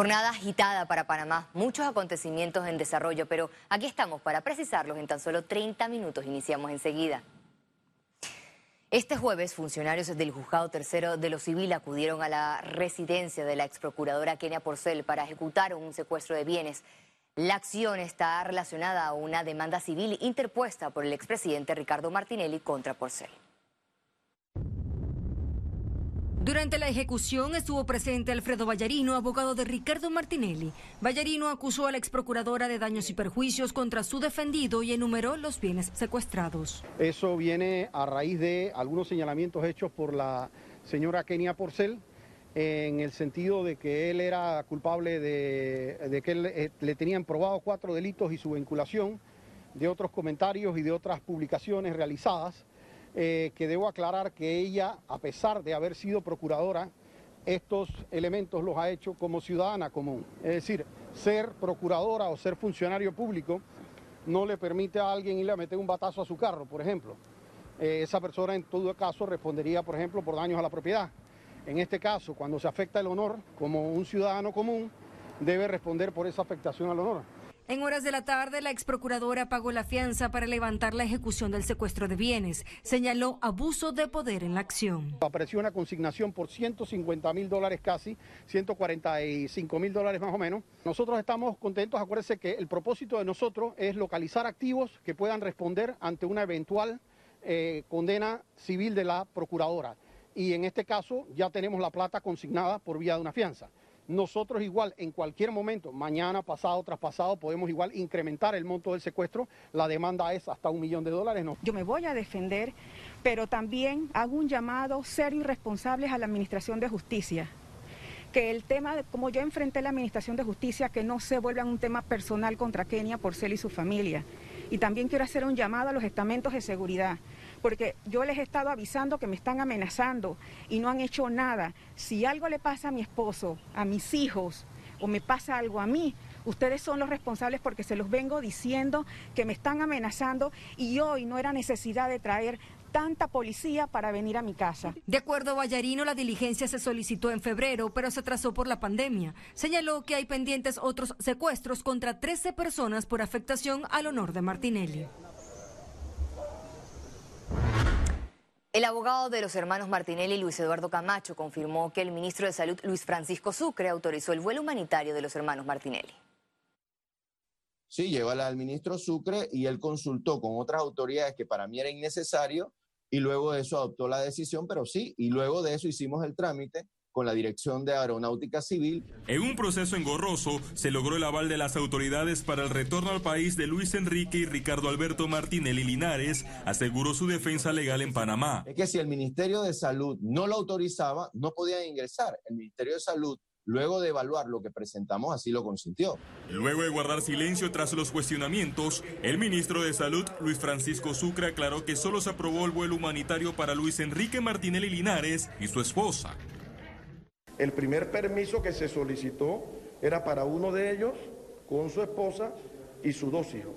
Jornada agitada para Panamá, muchos acontecimientos en desarrollo, pero aquí estamos para precisarlos en tan solo 30 minutos. Iniciamos enseguida. Este jueves, funcionarios del Juzgado Tercero de lo Civil acudieron a la residencia de la ex procuradora Kenia Porcel para ejecutar un secuestro de bienes. La acción está relacionada a una demanda civil interpuesta por el expresidente Ricardo Martinelli contra Porcel. Durante la ejecución estuvo presente Alfredo Vallarino, abogado de Ricardo Martinelli. Vallarino acusó a la ex procuradora de daños y perjuicios contra su defendido y enumeró los bienes secuestrados. Eso viene a raíz de algunos señalamientos hechos por la señora Kenia Porcel en el sentido de que él era culpable de, que eh, le tenían probado cuatro delitos y su vinculación, de otros comentarios y de otras publicaciones realizadas eh, que debo aclarar que ella, a pesar de haber sido procuradora, estos elementos los ha hecho como ciudadana común. Es decir, ser procuradora o ser funcionario público no le permite a alguien irle a meter un batazo a su carro, por ejemplo. Eh, esa persona en todo caso respondería, por ejemplo, por daños a la propiedad. En este caso, cuando se afecta el honor, como un ciudadano común, debe responder por esa afectación al honor. En horas de la tarde, la ex procuradora pagó la fianza para levantar la ejecución del secuestro de bienes. Señaló abuso de poder en la acción. Apareció una consignación por 150 mil dólares casi, 145 mil dólares más o menos. Nosotros estamos contentos, acuérdense que el propósito de nosotros es localizar activos que puedan responder ante una eventual eh, condena civil de la procuradora. Y en este caso ya tenemos la plata consignada por vía de una fianza. Nosotros igual en cualquier momento, mañana, pasado, traspasado, podemos igual incrementar el monto del secuestro. La demanda es hasta un millón de dólares. ¿no? Yo me voy a defender, pero también hago un llamado ser irresponsables a la Administración de Justicia que el tema, como yo enfrenté la Administración de Justicia, que no se vuelva un tema personal contra Kenia, Porcel y su familia. Y también quiero hacer un llamado a los estamentos de seguridad porque yo les he estado avisando que me están amenazando y no han hecho nada. Si algo le pasa a mi esposo, a mis hijos, o me pasa algo a mí, ustedes son los responsables porque se los vengo diciendo que me están amenazando y hoy no era necesidad de traer tanta policía para venir a mi casa. De acuerdo a Vallarino, la diligencia se solicitó en febrero, pero se atrasó por la pandemia. Señaló que hay pendientes otros secuestros contra 13 personas por afectación al honor de Martinelli. El abogado de los hermanos Martinelli, Luis Eduardo Camacho, confirmó que el ministro de Salud, Luis Francisco Sucre, autorizó el vuelo humanitario de los hermanos Martinelli. Sí, llévala al ministro Sucre y él consultó con otras autoridades que para mí era innecesario y luego de eso adoptó la decisión, pero sí, y luego de eso hicimos el trámite con la Dirección de Aeronáutica Civil. En un proceso engorroso se logró el aval de las autoridades para el retorno al país de Luis Enrique y Ricardo Alberto Martinelli Linares, aseguró su defensa legal en Panamá. Es que si el Ministerio de Salud no lo autorizaba, no podían ingresar. El Ministerio de Salud Luego de evaluar lo que presentamos, así lo consintió. Luego de guardar silencio tras los cuestionamientos, el ministro de Salud, Luis Francisco Sucre, aclaró que solo se aprobó el vuelo humanitario para Luis Enrique Martinelli Linares y su esposa. El primer permiso que se solicitó era para uno de ellos, con su esposa y sus dos hijos.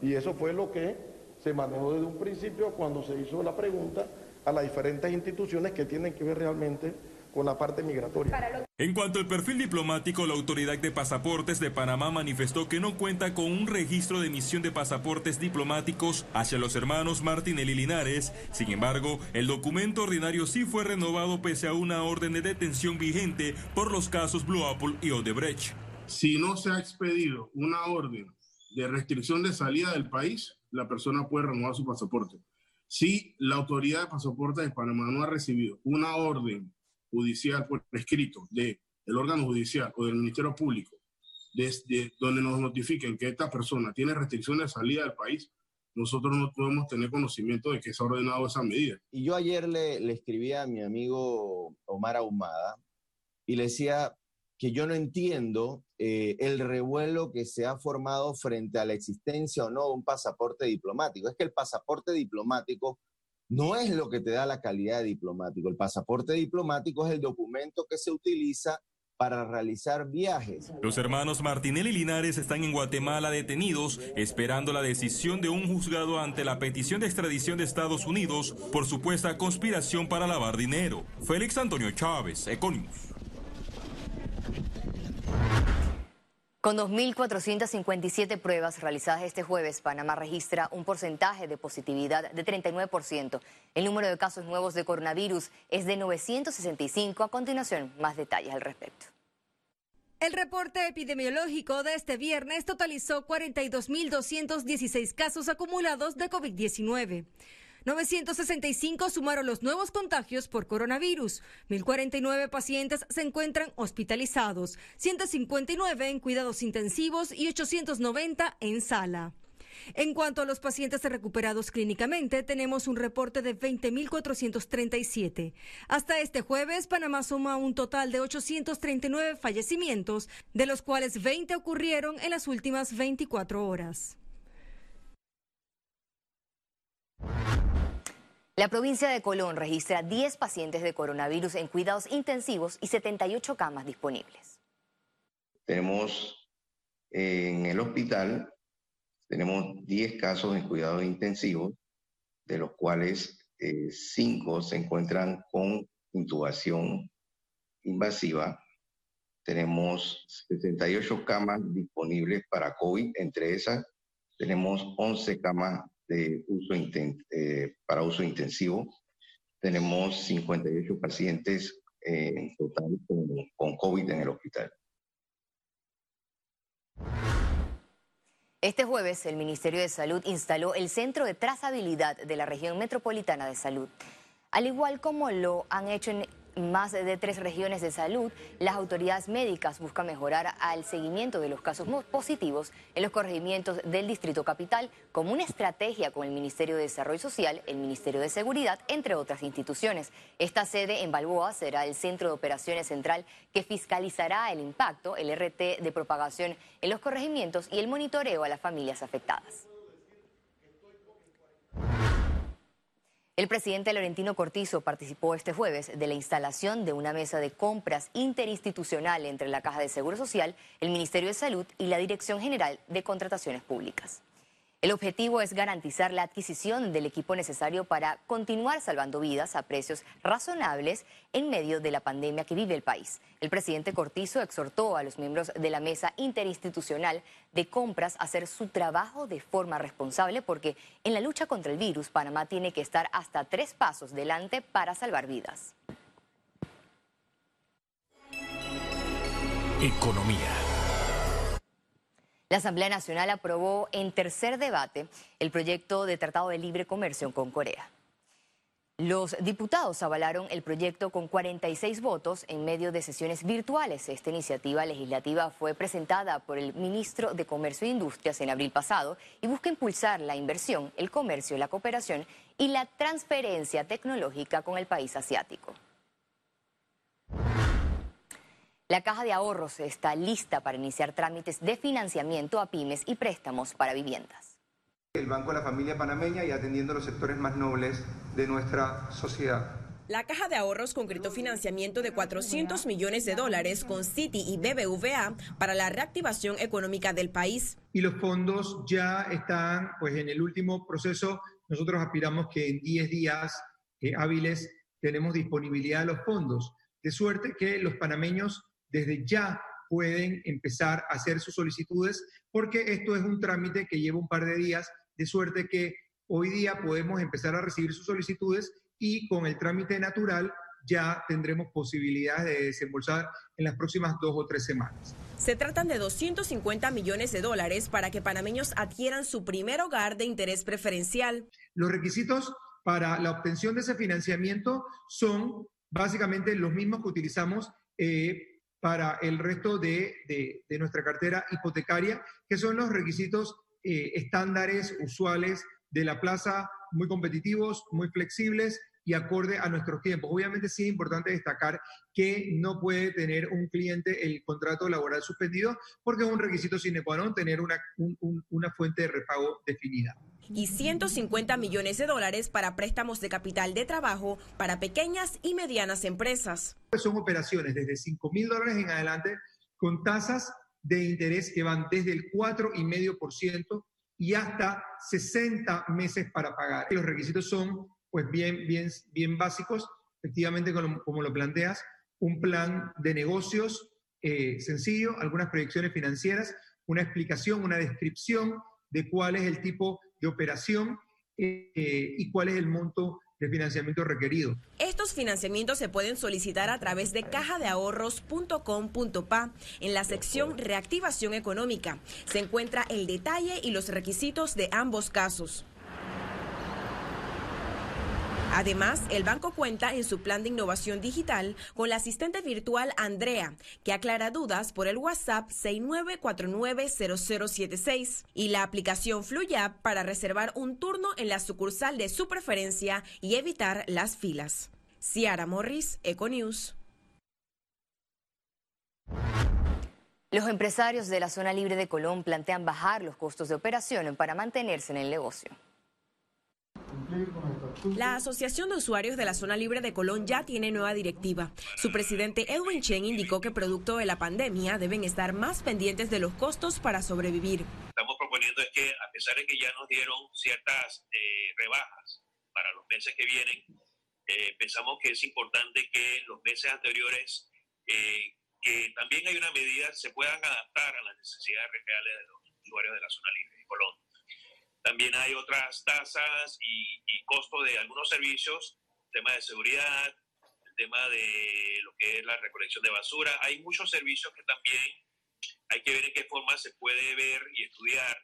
Y eso fue lo que se manejó desde un principio cuando se hizo la pregunta a las diferentes instituciones que tienen que ver realmente con la parte migratoria. En cuanto al perfil diplomático, la Autoridad de Pasaportes de Panamá manifestó que no cuenta con un registro de emisión de pasaportes diplomáticos hacia los hermanos Martinelli Linares. Sin embargo, el documento ordinario sí fue renovado pese a una orden de detención vigente por los casos Blue Apple y Odebrecht. Si no se ha expedido una orden de restricción de salida del país, la persona puede renovar su pasaporte. Si la autoridad de pasaportes de Panamá no ha recibido una orden judicial por escrito del órgano judicial o del Ministerio Público, desde donde nos notifiquen que esta persona tiene restricciones de salida del país, nosotros no podemos tener conocimiento de que se ha ordenado esa medida. Y yo ayer le, le escribí a mi amigo Omar Ahumada y le decía que yo no entiendo eh, el revuelo que se ha formado frente a la existencia o no de un pasaporte diplomático. Es que el pasaporte diplomático no es lo que te da la calidad de diplomático. El pasaporte diplomático es el documento que se utiliza para realizar viajes. Los hermanos Martinelli y Linares están en Guatemala detenidos esperando la decisión de un juzgado ante la petición de extradición de Estados Unidos por supuesta conspiración para lavar dinero. Félix Antonio Chávez, Econius. Con 2.457 pruebas realizadas este jueves, Panamá registra un porcentaje de positividad de 39%. El número de casos nuevos de coronavirus es de 965. A continuación, más detalles al respecto. El reporte epidemiológico de este viernes totalizó 42.216 casos acumulados de COVID-19. 965 sumaron los nuevos contagios por coronavirus. 1.049 pacientes se encuentran hospitalizados, 159 en cuidados intensivos y 890 en sala. En cuanto a los pacientes recuperados clínicamente, tenemos un reporte de 20.437. Hasta este jueves, Panamá suma un total de 839 fallecimientos, de los cuales 20 ocurrieron en las últimas 24 horas. La provincia de Colón registra 10 pacientes de coronavirus en cuidados intensivos y 78 camas disponibles. Tenemos en el hospital, tenemos 10 casos en cuidados intensivos, de los cuales 5 eh, se encuentran con intubación invasiva. Tenemos 78 camas disponibles para COVID, entre esas tenemos 11 camas eh, para uso intensivo. Tenemos 58 pacientes eh, en total con, con COVID en el hospital. Este jueves, el Ministerio de Salud instaló el Centro de Trazabilidad de la Región Metropolitana de Salud, al igual como lo han hecho en más de tres regiones de salud, las autoridades médicas buscan mejorar al seguimiento de los casos positivos en los corregimientos del Distrito Capital como una estrategia con el Ministerio de Desarrollo Social, el Ministerio de Seguridad, entre otras instituciones. Esta sede en Balboa será el Centro de Operaciones Central que fiscalizará el impacto, el RT de propagación en los corregimientos y el monitoreo a las familias afectadas. El presidente Laurentino Cortizo participó este jueves de la instalación de una mesa de compras interinstitucional entre la Caja de Seguro Social, el Ministerio de Salud y la Dirección General de Contrataciones Públicas. El objetivo es garantizar la adquisición del equipo necesario para continuar salvando vidas a precios razonables en medio de la pandemia que vive el país. El presidente Cortizo exhortó a los miembros de la mesa interinstitucional de compras a hacer su trabajo de forma responsable porque en la lucha contra el virus Panamá tiene que estar hasta tres pasos delante para salvar vidas. Economía. La Asamblea Nacional aprobó en tercer debate el proyecto de Tratado de Libre Comercio con Corea. Los diputados avalaron el proyecto con 46 votos en medio de sesiones virtuales. Esta iniciativa legislativa fue presentada por el ministro de Comercio e Industrias en abril pasado y busca impulsar la inversión, el comercio, la cooperación y la transferencia tecnológica con el país asiático. La caja de ahorros está lista para iniciar trámites de financiamiento a pymes y préstamos para viviendas. El Banco de la Familia Panameña y atendiendo los sectores más nobles de nuestra sociedad. La Caja de Ahorros concretó financiamiento de 400 millones de dólares con Citi y BBVA para la reactivación económica del país. Y los fondos ya están pues, en el último proceso. Nosotros aspiramos que en 10 días eh, hábiles tenemos disponibilidad de los fondos, de suerte que los panameños desde ya pueden empezar a hacer sus solicitudes porque esto es un trámite que lleva un par de días, de suerte que hoy día podemos empezar a recibir sus solicitudes y con el trámite natural ya tendremos posibilidades de desembolsar en las próximas dos o tres semanas. Se tratan de 250 millones de dólares para que panameños adquieran su primer hogar de interés preferencial. Los requisitos para la obtención de ese financiamiento son básicamente los mismos que utilizamos eh, para el resto de, nuestra cartera hipotecaria, que son los requisitos eh, estándares usuales de la plaza, muy competitivos, muy flexibles y acorde a nuestros tiempos. Obviamente sí es importante destacar que no puede tener un cliente el contrato laboral suspendido porque es un requisito sine qua non tener una, una fuente de repago definida y 150 millones de dólares para préstamos de capital de trabajo para pequeñas y medianas empresas. Son operaciones desde 5 mil dólares en adelante con tasas de interés que van desde el 4,5% y hasta 60 meses para pagar. Los requisitos son pues bien, bien, bien básicos, efectivamente como, como lo planteas, un plan de negocios eh, sencillo, algunas proyecciones financieras, una explicación, una descripción de cuál es el tipo de operación eh, y cuál es el monto de financiamiento requerido. Estos financiamientos se pueden solicitar a través de cajadeahorros.com.pa. En la sección Reactivación Económica se encuentra el detalle y los requisitos de ambos casos. Además, el banco cuenta en su plan de innovación digital con la asistente virtual Andrea, que aclara dudas por el WhatsApp 69490076 y la aplicación Fluyap para reservar un turno en la sucursal de su preferencia y evitar las filas. Ciara Morris, Econews. Los empresarios de la zona libre de Colón plantean bajar los costos de operación para mantenerse en el negocio. La Asociación de Usuarios de la Zona Libre de Colón ya tiene nueva directiva. Su presidente Edwin Chen indicó que producto de la pandemia deben estar más pendientes de los costos para sobrevivir. Estamos proponiendo es que a pesar de que ya nos dieron ciertas eh, rebajas para los meses que vienen, eh, pensamos que es importante que los meses anteriores, eh, que también hay una medida, se puedan adaptar a las necesidades reales de los usuarios de la zona libre de Colón. También hay otras tasas y, y costo de algunos servicios, tema de seguridad, el tema de lo que es la recolección de basura. Hay muchos servicios que también hay que ver en qué forma se puede ver y estudiar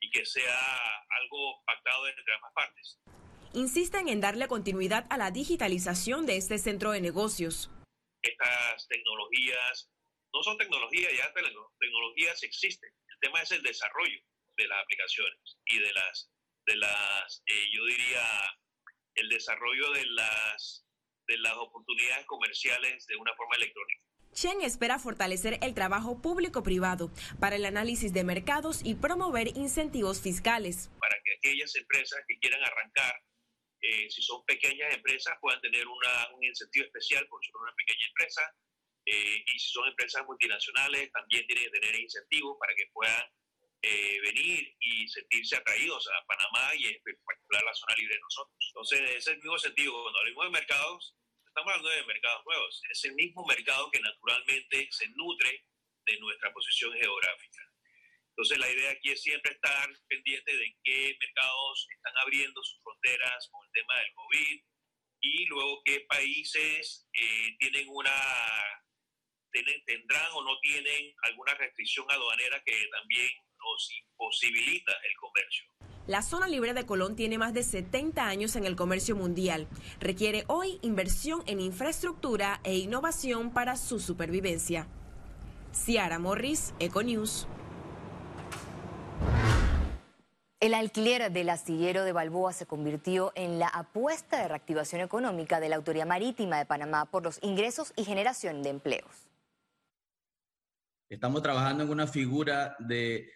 y que sea algo pactado entre ambas partes. Insisten en darle continuidad a la digitalización de este centro de negocios. Estas tecnologías no son tecnologías, ya tecnologías existen. El tema es el desarrollo de las aplicaciones y de las, de las eh, yo diría, el desarrollo de las, de las oportunidades comerciales de una forma electrónica. Chen espera fortalecer el trabajo público-privado para el análisis de mercados y promover incentivos fiscales. Para que aquellas empresas que quieran arrancar, eh, si son pequeñas empresas, puedan tener una, un incentivo especial por ser una pequeña empresa. Eh, y si son empresas multinacionales, también tienen que tener incentivos para que puedan eh, venir y sentirse atraídos a Panamá y en particular la zona libre de nosotros. Entonces, ese es el mismo sentido. Cuando hablamos de mercados, estamos hablando de mercados nuevos. Es el mismo mercado que naturalmente se nutre de nuestra posición geográfica. Entonces, la idea aquí es siempre estar pendiente de qué mercados están abriendo sus fronteras con el tema del COVID y luego qué países eh, tienen una tendrán o no tienen alguna restricción aduanera que también nos imposibilita el comercio. La zona libre de Colón tiene más de 70 años en el comercio mundial. Requiere hoy inversión en infraestructura e innovación para su supervivencia. Ciara Morris, Econews. El alquiler del astillero de Balboa se convirtió en la apuesta de reactivación económica de la Autoridad Marítima de Panamá por los ingresos y generación de empleos. Estamos trabajando en una figura de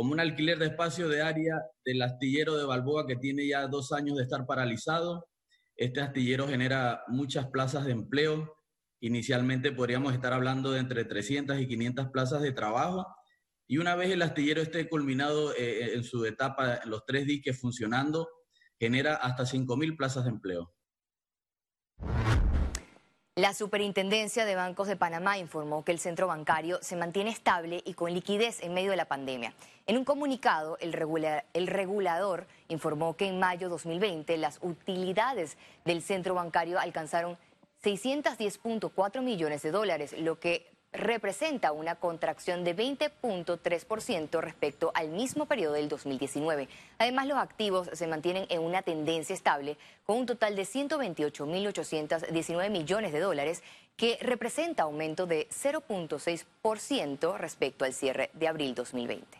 como un alquiler de espacio de área del astillero de Balboa que tiene ya dos años de estar paralizado. Este astillero genera muchas plazas de empleo. Inicialmente podríamos estar hablando de entre 300 y 500 plazas de trabajo. Y una vez el astillero esté culminado eh, en su etapa, los tres diques funcionando, genera hasta 5.000 plazas de empleo. La Superintendencia de Bancos de Panamá informó que el centro bancario se mantiene estable y con liquidez en medio de la pandemia. En un comunicado, el, regulador informó que en mayo 2020 las utilidades del centro bancario alcanzaron 610.4 millones de dólares, lo que representa una contracción de 20.3% respecto al mismo periodo del 2019. Además, los activos se mantienen en una tendencia estable con un total de 128.819 millones de dólares, que representa aumento de 0.6% respecto al cierre de abril 2020.